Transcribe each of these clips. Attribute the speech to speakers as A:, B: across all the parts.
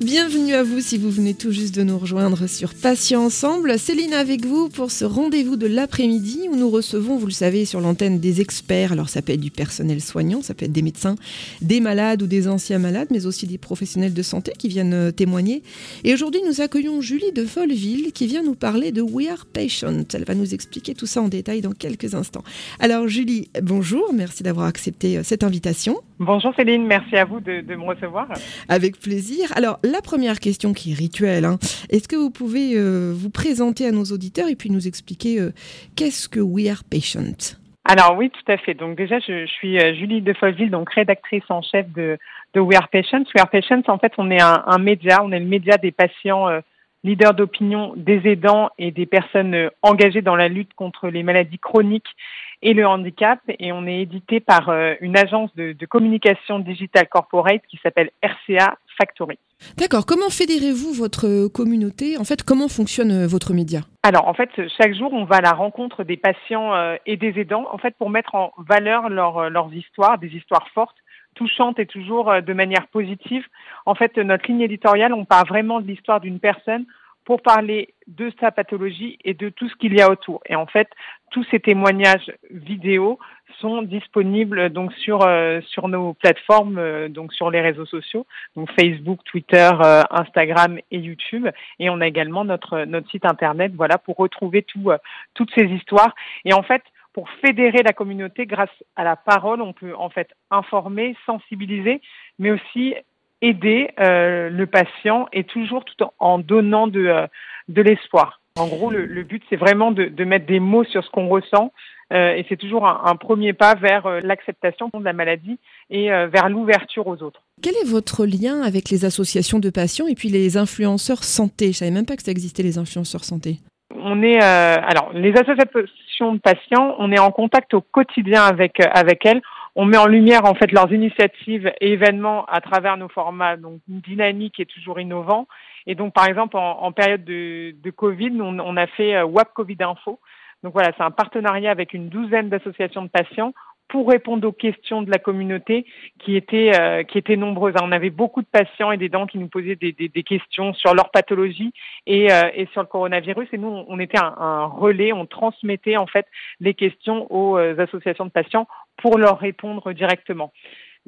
A: Bienvenue à vous si vous venez tout juste de nous rejoindre sur Patients Ensemble. Céline avec vous pour ce rendez-vous de l'après-midi où nous recevons, vous le savez, sur l'antenne des experts. Alors ça peut être du personnel soignant, ça peut être des médecins, des malades ou des anciens malades, mais aussi des professionnels de santé qui viennent euh, témoigner. Et aujourd'hui, nous accueillons Julie de Folleville qui vient nous parler de We Are Patient. Elle va nous expliquer tout ça en détail dans quelques instants. Alors Julie, bonjour, merci d'avoir accepté euh, cette invitation.
B: Bonjour Céline, merci à vous de, de me recevoir.
A: Avec plaisir. Alors la première question qui est rituelle, hein. est-ce que vous pouvez euh, vous présenter à nos auditeurs et puis nous expliquer euh, qu'est-ce que We Are Patient?
B: Alors oui, tout à fait. Donc déjà, je, suis euh, Julie de Folleville, donc rédactrice en chef de, We Are Patients. We Are Patients, en fait, on est un, média, on est le média des patients euh, leaders d'opinion, des aidants et des personnes engagées dans la lutte contre les maladies chroniques et le handicap. Et on est édité par euh, une agence de, de communication digital corporate qui s'appelle RCA Factory.
A: D'accord, comment fédérez-vous votre communauté? En fait, comment fonctionne euh, votre média?
B: Alors, en fait, chaque jour, on va à la rencontre des patients euh, et des aidants, en fait, pour mettre en valeur leur, leurs histoires, des histoires fortes, touchantes et toujours de manière positive. En fait, notre ligne éditoriale, on part vraiment de l'histoire d'une personne pour parler de sa pathologie et de tout ce qu'il y a autour. Et en fait, tous ces témoignages vidéo sont disponibles donc sur euh, sur nos plateformes, euh, donc sur les réseaux sociaux, donc Facebook, Twitter, euh, Instagram et YouTube. Et on a également notre notre site internet, voilà, pour retrouver tout toutes ces histoires. Et en fait, pour fédérer la communauté grâce à la parole, on peut en fait informer, sensibiliser, mais aussi aider le patient et toujours tout en, donnant de, de l'espoir. En gros, le, le but, c'est vraiment de, de, mettre des mots sur ce qu'on ressent euh, et c'est toujours un, un, premier pas vers euh, l'acceptation de la maladie et euh, vers l'ouverture aux autres.
A: Quel est votre lien avec les associations de patients et puis les influenceurs santé? Je savais même pas que ça existait les influenceurs santé.
B: On est alors les associations de patients, on est en contact au quotidien avec avec elles on met en lumière en fait leurs initiatives et événements à travers nos formats donc dynamiques et toujours innovants. Et donc par exemple en, période de, de Covid, on, on, a fait euh, WAP Covid Info. Donc voilà, c'est un partenariat avec une douzaine d'associations de patients pour répondre aux questions de la communauté qui étaient euh, qui étaient nombreuses. On avait beaucoup de patients et des dents qui nous posaient des, des, des questions sur leur pathologie et, euh, et, sur le coronavirus. Et nous, on était un, un, relais, on transmettait en fait les questions aux euh, associations de patients pour leur répondre directement.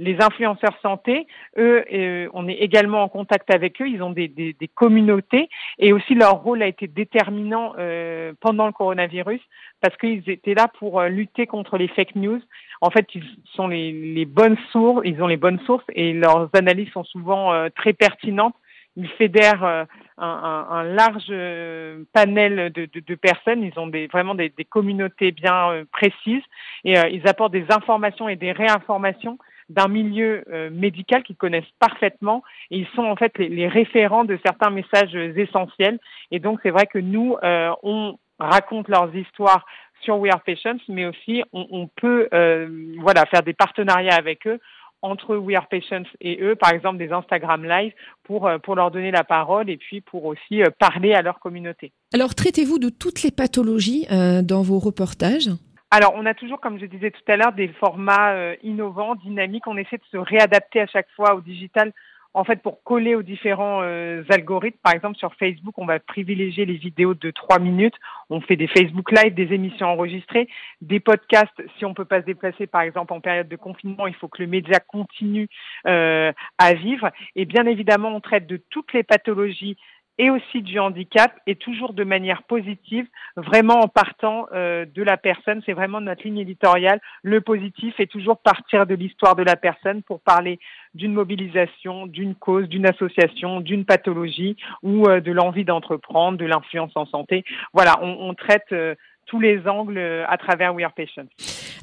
B: Les influenceurs santé, eux, euh, on est également en contact avec eux. Ils ont des, des, des communautés et aussi leur rôle a été déterminant euh, pendant le coronavirus parce qu'ils étaient là pour euh, lutter contre les fake news. En fait, ils sont les, les bonnes sources, ils ont les bonnes sources et leurs analyses sont souvent euh, très pertinentes. Ils fédèrent euh, un, un, un, large euh, panel de, de, de, personnes. Ils ont des, vraiment des, des communautés bien précises et ils apportent des informations et des réinformations d'un milieu euh, médical qu'ils connaissent parfaitement et ils sont en fait les, référents de certains messages essentiels. Et donc c'est vrai que nous, euh, on raconte leurs histoires sur We Are Patients, mais aussi on, peut euh, voilà faire des partenariats avec eux entre We Are Patients et eux, par exemple des Instagram Live, pour, pour leur donner la parole et puis pour aussi parler à leur communauté.
A: Alors, traitez-vous de toutes les pathologies euh, dans vos reportages?
B: Alors, on a toujours, comme je disais tout à l'heure, des formats euh, innovants, dynamiques. On essaie de se réadapter à chaque fois au digital, en fait, pour coller aux différents euh, algorithmes. Par exemple, sur Facebook, on va privilégier les vidéos de trois minutes. On fait des Facebook Live, des émissions enregistrées, des podcasts. Si on peut pas se déplacer, par exemple, en période de confinement, il faut que le média continue euh, à vivre. Et bien évidemment, on traite de toutes les pathologies et aussi du handicap et toujours de manière positive, vraiment en partant euh, de la personne. C'est vraiment notre ligne éditoriale. Le positif est toujours partir de l'histoire de la personne pour parler d'une mobilisation, d'une cause, d'une association, d'une pathologie ou euh, de l'envie d'entreprendre, de l'influence en santé. Voilà, on, on traite euh, tous les angles à travers We Are Patients.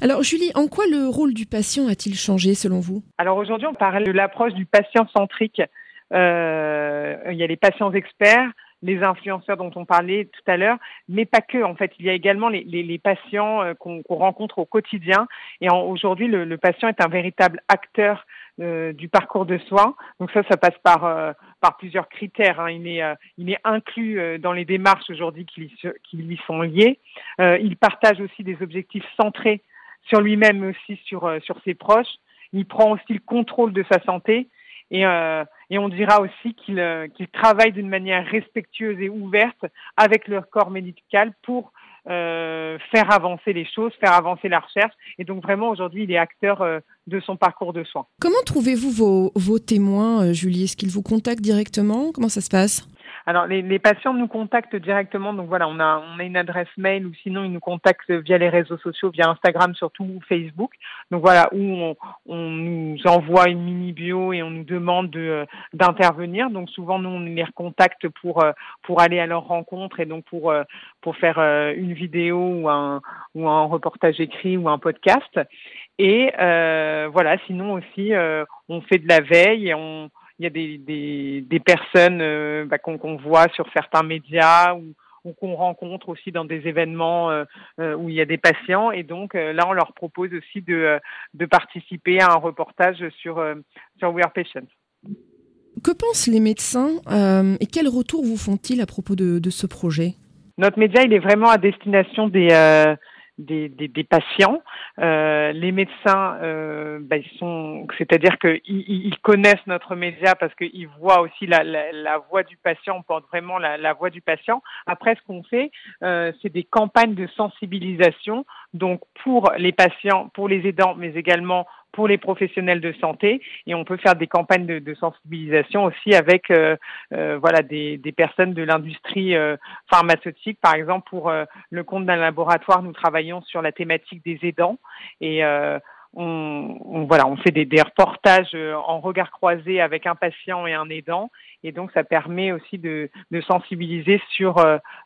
A: Alors Julie, en quoi le rôle du patient a-t-il changé selon vous?
B: Alors aujourd'hui, on parle de l'approche du patient centrique il y a les patients experts, les influenceurs dont on parlait tout à l'heure, mais pas que. En fait, il y a également les, les, les patients euh, qu'on qu rencontre au quotidien. Et aujourd'hui, le, le, patient est un véritable acteur euh, du parcours de soins. Donc ça, ça passe par euh, par plusieurs critères. Hein. Il est euh, il est inclus euh, dans les démarches aujourd'hui qui, qui, lui sont liées. il partage aussi des objectifs centrés sur lui-même aussi sur sur ses proches. Il prend aussi le contrôle de sa santé et, euh, et on dira aussi qu'il qu'il travaille d'une manière respectueuse et ouverte avec leur corps médical pour euh, faire avancer les choses, faire avancer la recherche. Et donc vraiment aujourd'hui, il est acteur euh, de son parcours de soins.
A: Comment trouvez-vous vos, vos témoins, Julie? Est-ce qu'ils vous contactent directement? Comment ça se passe?
B: Alors les, les, patients nous contactent directement, donc voilà, on a on a une adresse mail ou sinon ils nous contactent via les réseaux sociaux, via Instagram surtout ou Facebook. Donc voilà où on, on nous envoie une mini bio et on nous demande de euh, d'intervenir. Donc souvent nous on les recontacte pour euh, pour aller à leur rencontre et donc pour euh, pour faire une vidéo ou un ou un reportage écrit ou un podcast. Et voilà, sinon aussi on fait de la veille et on il y a des, des, des personnes euh, bah, qu'on voit sur certains médias ou, ou qu'on rencontre aussi dans des événements euh, euh, où il y a des patients. Et donc là, on leur propose aussi de, de participer à un reportage sur, sur We Are Patients.
A: Que pensent les médecins et quel retour vous font-ils à propos de, de, ce projet?
B: Notre média, il est vraiment à destination des, des, des, des patients. Euh, les médecins, euh, bah, ils sont, c'est-à-dire qu'ils ils connaissent notre média parce qu'ils voient aussi la, la, la, voix du patient, on porte vraiment la, la voix du patient. Après, ce qu'on fait, euh, c'est des campagnes de sensibilisation, donc pour les patients, pour les aidants, mais également pour les professionnels de santé et on peut faire des campagnes de, sensibilisation aussi avec euh, euh, voilà des, des, personnes de l'industrie euh, pharmaceutique. Par exemple pour euh, le compte d'un laboratoire nous travaillons sur la thématique des aidants et euh, on, on, voilà, on fait des, des, reportages en regard croisé avec un patient et un aidant, et donc ça permet aussi de, de sensibiliser sur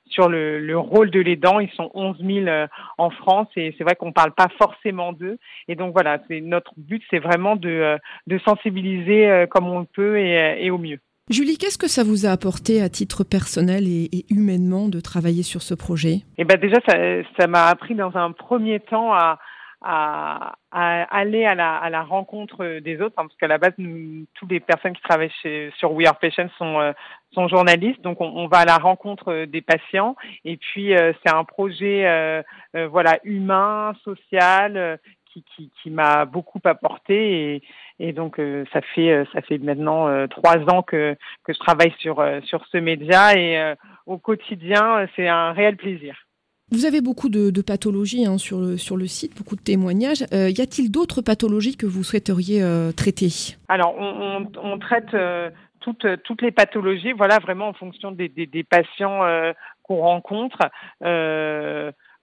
B: sur le, le rôle de l'aidant. Ils sont 11 000 en France, et c'est vrai qu'on parle pas forcément d'eux. Et donc voilà, c'est notre but, c'est vraiment de, de sensibiliser comme on le peut et, et au mieux.
A: Julie, qu'est-ce que ça vous a apporté à titre personnel et, et humainement de travailler sur ce projet?
B: Eh ben déjà, ça m'a appris dans un premier temps à, à, à, aller à la, à la rencontre des autres, hein, parce qu'à la base, nous, toutes les personnes qui travaillent chez, sur We Are Patients sont, euh, sont journalistes, donc on, on, va à la rencontre des patients. Et puis, euh, c'est un projet euh, euh voilà humain, social, euh, qui, qui, qui m'a beaucoup apporté. Et, et donc, ça fait ça fait maintenant trois ans que que je travaille sur sur ce média et au quotidien, c'est un réel plaisir.
A: Vous avez beaucoup de, pathologies hein, sur, le, sur le site, beaucoup de témoignages. Euh, y a-t-il d'autres pathologies que vous souhaiteriez euh, traiter?
B: Alors, on, traite euh, toutes, les pathologies, voilà, vraiment en fonction des, patients qu'on rencontre.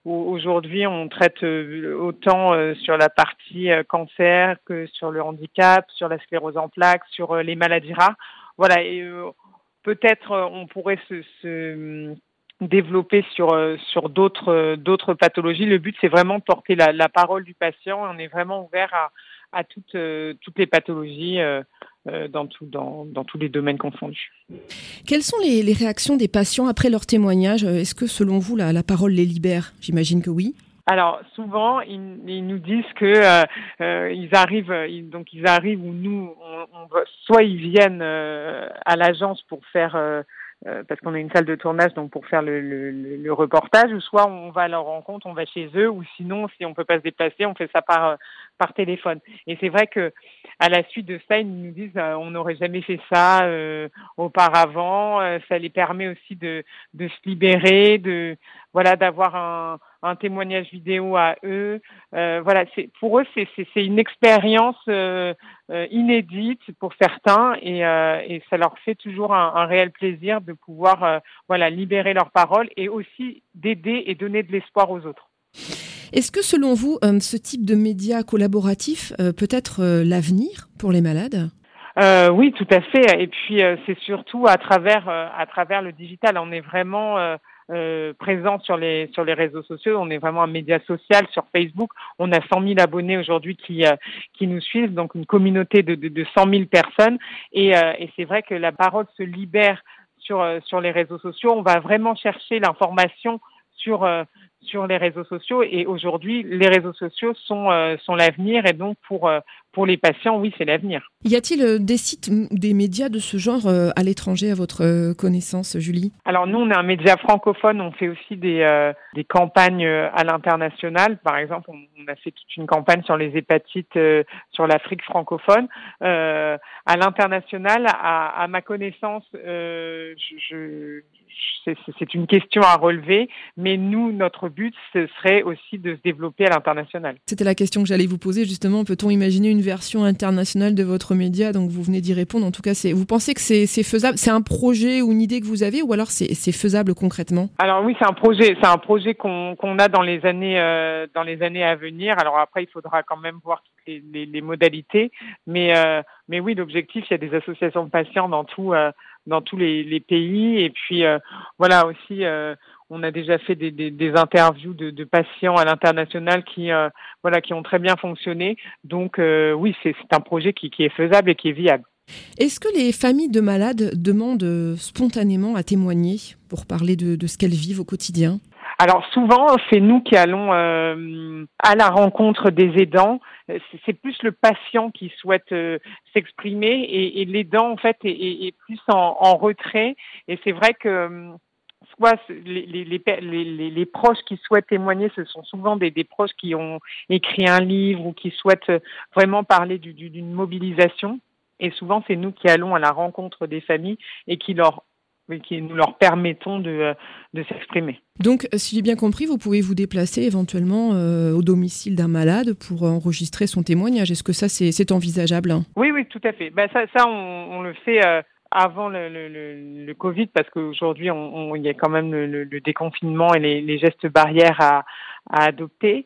B: Aujourd'hui, on traite autant sur la partie cancer que sur le handicap, sur la sclérose en plaques, sur les maladies rares. Voilà, et peut-être on pourrait se développer sur euh, sur d'autres euh, d'autres pathologies. Le but c'est vraiment de porter la, la, parole du patient. On est vraiment ouvert à, à toutes euh, toutes les pathologies dans tout dans, dans tous les domaines confondus.
A: Quelles sont les, les réactions des patients après leur témoignage? Est-ce que selon vous la, la parole les libère? J'imagine que oui.
B: Alors souvent ils, ils, nous disent que euh, ils arrivent ils, donc ils arrivent où nous on, on, soit ils viennent à l'agence pour faire euh, parce qu'on a une salle de tournage donc pour faire le, le, le, reportage, ou soit on va à leur rencontre, on va chez eux, ou sinon si on peut pas se déplacer, on fait ça par par téléphone. Et c'est vrai que à la suite de ça, ils nous disent euh, on n'aurait jamais fait ça euh, auparavant. Euh, ça les permet aussi de de se libérer, de voilà d'avoir un un témoignage vidéo à eux. Euh, voilà, c'est pour eux c'est c'est une expérience euh, euh, inédite pour certains et, euh, et ça leur fait toujours un, un réel plaisir de pouvoir voilà libérer leurs paroles et aussi d'aider et donner de l'espoir aux autres.
A: Est-ce que selon vous, ce type de média collaboratif peut être l'avenir pour les malades?
B: Euh, oui, tout à fait. Et puis euh, c'est surtout à travers euh, à travers le digital. On est vraiment euh, présent sur les sur les réseaux sociaux. On est vraiment un média social sur Facebook. On a 100 000 abonnés aujourd'hui qui euh, qui nous suivent, donc une communauté de, de, de 100 000 personnes. Et, euh, et c'est vrai que la parole se libère sur sur les réseaux sociaux. On va vraiment chercher l'information sur sur les réseaux sociaux. Et aujourd'hui, les réseaux sociaux sont, euh, sont l'avenir. Et donc, pour, euh, pour les patients, oui, c'est l'avenir.
A: Y a-t-il euh, des sites des médias de ce genre à l'étranger, à votre connaissance, Julie?
B: Alors, nous, on est un média francophone. On fait aussi des, des campagnes à l'international. Par exemple, on, a fait toute une campagne sur les hépatites sur l'Afrique francophone. à l'international, à, à, ma connaissance, je c'est une question à relever, mais nous, notre but, ce serait aussi de se développer à l'international.
A: C'était la question que j'allais vous poser, justement. Peut-on imaginer une version internationale de votre média? Donc, vous venez d'y répondre. En tout cas, vous pensez que c'est faisable? C'est un projet ou une idée que vous avez ou alors c'est faisable concrètement?
B: Alors oui, c'est un projet, c'est un projet qu'on a dans les années euh, dans les années à venir. Alors après, il faudra quand même voir toutes les, modalités, mais euh, mais oui, l'objectif, il y a des associations de patients dans tout euh, dans tous les, pays. Et puis euh, voilà aussi, euh, on a déjà fait des, interviews de, patients à l'international qui euh, voilà qui ont très bien fonctionné. Donc oui, c'est un projet qui, est faisable et qui est viable.
A: Est-ce que les familles de malades demandent spontanément à témoigner pour parler de ce qu'elles vivent au quotidien?
B: Alors souvent, c'est nous qui allons euh, à la rencontre des aidants. C'est plus le patient qui souhaite euh, s'exprimer et, et l'aidant en fait est, plus en, retrait. Et c'est vrai que euh, soit les, les, les, les, proches qui souhaitent témoigner, ce sont souvent des, des, proches qui ont écrit un livre ou qui souhaitent vraiment parler d'une mobilisation. Et souvent, c'est nous qui allons à la rencontre des familles et qui leur qui nous leur permettons de, euh, de s'exprimer.
A: Donc, si j'ai bien compris, vous pouvez vous déplacer éventuellement euh, au domicile d'un malade pour enregistrer son témoignage. Est-ce que ça, c'est envisageable
B: Oui, oui, tout à fait. Ben, ça, ça on, on le fait euh, avant le, le, le, Covid parce qu'aujourd'hui, on, il y a quand même le, déconfinement et les, les gestes barrières à, à adopter.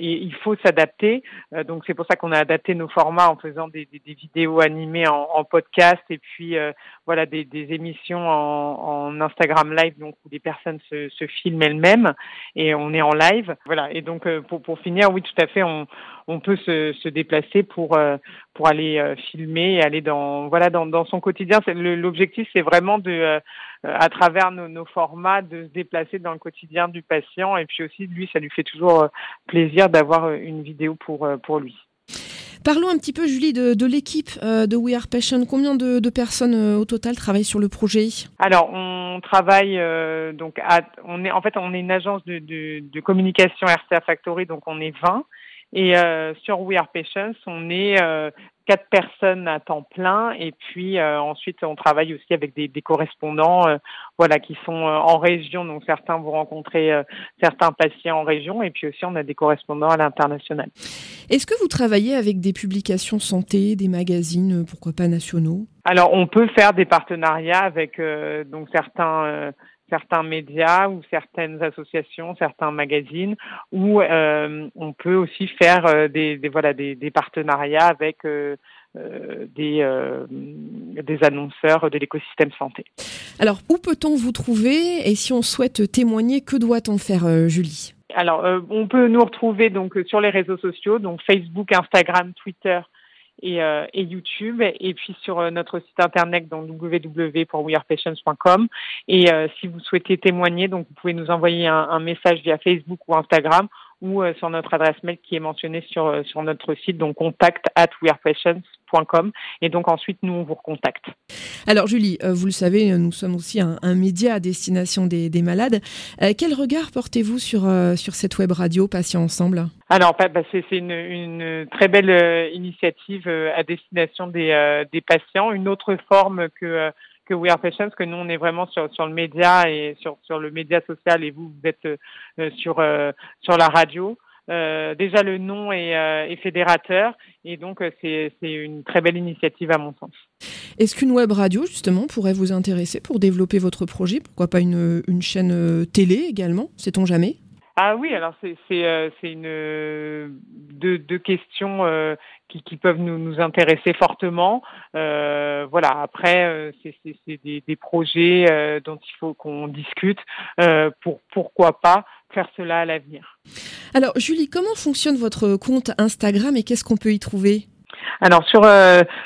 B: il faut s'adapter. Euh, donc c'est pour ça qu'on a adapté nos formats en faisant des, des, des vidéos animées en, en, podcast et puis euh, voilà des, des émissions en, en, Instagram Live donc où des personnes se, se filment elles-mêmes et on est en live. Voilà. Et donc euh, pour, pour finir, oui tout à fait, on, on peut se, se déplacer pour pour aller filmer et aller dans voilà dans, dans son quotidien. L'objectif c'est vraiment de euh, à travers nos, nos, formats de se déplacer dans le quotidien du patient et puis aussi lui ça lui fait toujours euh, plaisir d'avoir euh, une vidéo pour pour lui.
A: Parlons un petit peu, Julie, de, de l'équipe de We Are Passion. Combien de, de, personnes au total travaillent sur le projet?
B: Alors, on travaille donc à, on est en fait on est une agence de, de, de communication RCA Factory, donc on est 20. Et euh, sur We Are Patients, on est euh, quatre personnes à temps plein. Et puis euh, ensuite on travaille aussi avec des, des correspondants euh, voilà qui sont euh, en région. Donc certains vont rencontrer certains patients en région. Et puis aussi on a des correspondants à l'international.
A: Est-ce que vous travaillez avec des publications santé, des magazines pourquoi pas nationaux?
B: Alors on peut faire des partenariats avec donc certains certains médias ou certaines associations, certains magazines, où euh, on peut aussi faire euh, des, des, voilà des, des, partenariats avec euh, euh des, euh, des annonceurs de l'écosystème santé.
A: Alors, où peut-on vous trouver et si on souhaite témoigner, que doit-on faire, Julie?
B: Alors, on peut nous retrouver donc sur les réseaux sociaux, donc Facebook, Instagram, Twitter et, euh, et, YouTube, et puis sur euh, notre site internet donc www.wearepatients.com. Et euh, si vous souhaitez témoigner, donc vous pouvez nous envoyer un, un message via Facebook ou Instagram ou euh, sur notre adresse mail qui est mentionnée sur, euh, sur notre site, donc contact at wearepatients.com. Et donc ensuite, nous, on vous recontacte.
A: Alors Julie, vous le savez, nous sommes aussi un, un média à destination des, des malades. quel regard portez-vous sur, sur cette web radio Patients Ensemble?
B: Alors, bah, c'est une, une, très belle euh, initiative euh, à destination des, euh, des, patients, une autre forme que que We Are Patients, que nous on est vraiment sur le média et sur le média social et vous vous êtes sur sur la radio. déjà le nom est, fédérateur et donc c'est c'est une très belle initiative à mon sens.
A: Est-ce qu'une web radio justement pourrait vous intéresser pour développer votre projet? Pourquoi pas une, une chaîne télé également? Sait-on jamais?
B: Ah oui, alors c'est euh, une euh, deux, questions euh, qui, qui peuvent nous, intéresser fortement. voilà. Après, c'est des projets dont il faut qu'on discute pour pourquoi pas faire cela à l'avenir.
A: Alors Julie, comment fonctionne votre compte Instagram et qu'est-ce qu'on peut y trouver?
B: Alors sur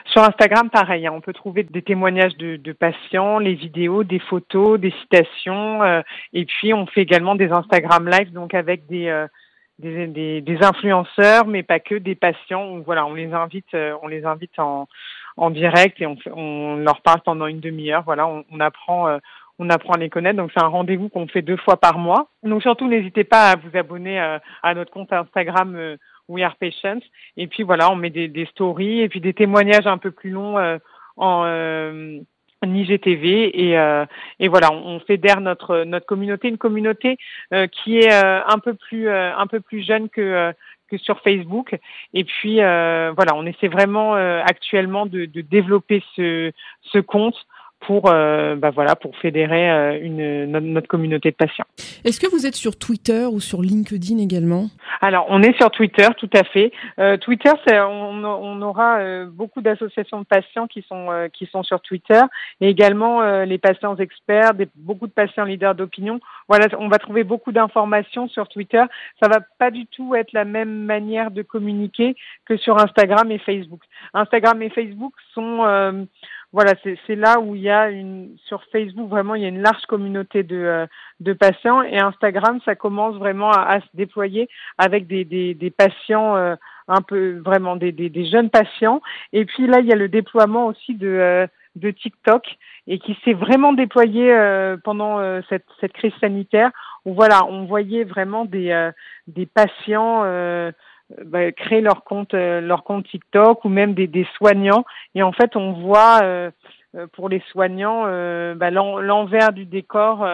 B: sur Instagram, pareil, hein, on peut trouver des témoignages de, de, patients, les vidéos, des photos, des citations, et puis on fait également des Instagram Live, donc avec des des, des, des, influenceurs, mais pas que des patients. voilà, on les invite, on les invite en, en direct et on, on leur parle pendant une demi-heure. Voilà, on, on apprend, on apprend à les connaître. Donc c'est un rendez-vous qu'on fait deux fois par mois. Donc surtout n'hésitez pas à vous abonner à notre compte Instagram We Are Patients. Et puis voilà, on met des, stories et puis des témoignages un peu plus longs euh, en, euh, IGTV et, euh, et voilà, on, fédère notre notre communauté, une communauté euh, qui est un peu plus un peu plus jeune que que sur Facebook. Et puis voilà, on essaie vraiment actuellement de, développer ce compte pour, bah voilà, pour fédérer une, notre, communauté de patients.
A: Est-ce que vous êtes sur Twitter ou sur LinkedIn également?
B: Alors, on est sur Twitter, tout à fait. Euh, Twitter, on, on, aura euh, beaucoup d'associations de patients qui sont qui sont sur Twitter, et également les patients experts, des, beaucoup de patients leaders d'opinion. Voilà, on va trouver beaucoup d'informations sur Twitter. Ça va pas du tout être la même manière de communiquer que sur Instagram et Facebook. Instagram et Facebook sont voilà, c'est là où il y a une sur Facebook vraiment il y a une large communauté de, euh, de patients. Et Instagram ça commence vraiment à, se déployer avec des, des, des patients euh, un peu vraiment des, des, des, jeunes patients. Et puis là il y a le déploiement aussi de euh, de TikTok et qui s'est vraiment déployé pendant cette, cette crise sanitaire où voilà on voyait vraiment des des patients bah, créer leur compte, euh, leur compte TikTok ou même des, des, soignants. Et en fait, on voit euh, euh, pour les soignants bah, l'envers du décor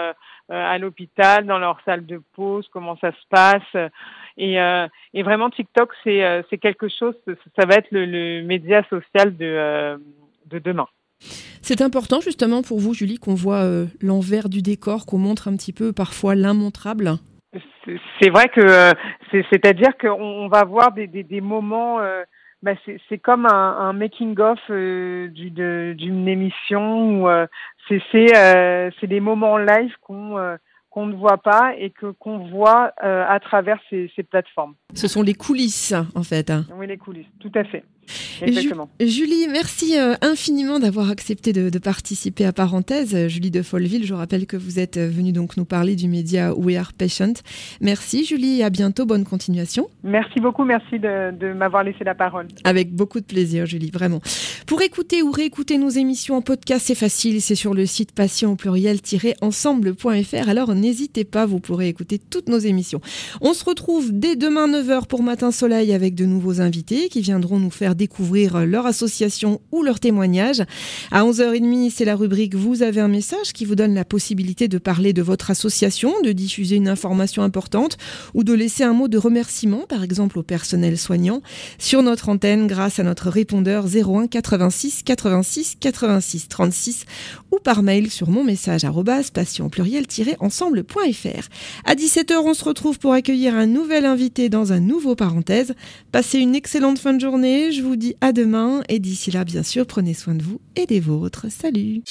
B: à l'hôpital, dans leur salle de pause, comment ça se passe. Et, vraiment, TikTok, c'est c'est quelque chose, ça va être le, le média social de, de demain.
A: C'est important justement pour vous, Julie, qu'on voit l'envers du décor, qu'on montre un petit peu parfois l'immontrable
B: c'est vrai que euh, c'est-à-dire qu'on va voir des, des, des moments. Euh, bah c'est comme un, un making of euh, d'une émission où c'est c'est des moments live qu'on qu'on ne voit pas et que qu'on voit à travers ces, ces plateformes.
A: Ce sont les coulisses en fait. Hein.
B: Oui, les coulisses, tout à fait.
A: Julie, merci euh, infiniment d'avoir accepté de, participer à Parenthèse. Julie de Folleville, je rappelle que vous êtes venue donc nous parler du média We Are Patient. Merci Julie, à bientôt, bonne continuation.
B: Merci beaucoup, merci de, m'avoir laissé la parole.
A: Avec beaucoup de plaisir Julie, vraiment. Pour écouter ou réécouter nos émissions en podcast, c'est facile, c'est sur le site patient au pluriel-ensemble.fr. Alors n'hésitez pas, vous pourrez écouter toutes nos émissions. On se retrouve dès demain 9h pour Matin Soleil avec de nouveaux invités qui viendront nous faire découvrir leur association ou leur témoignage. À 11h30, c'est la rubrique Vous avez un message qui vous donne la possibilité de parler de votre association, de diffuser une information importante ou de laisser un mot de remerciement, par exemple au personnel soignant, sur notre antenne grâce à notre répondeur 01 86 86 86 36 ou par mail sur mon message passion pluriel-ensemble.fr. À 17h, on se retrouve pour accueillir un nouvel invité dans un nouveau parenthèse. Passez une excellente fin de journée vous dis à demain. Et d'ici là, bien sûr, prenez soin de vous et des vôtres. Salut.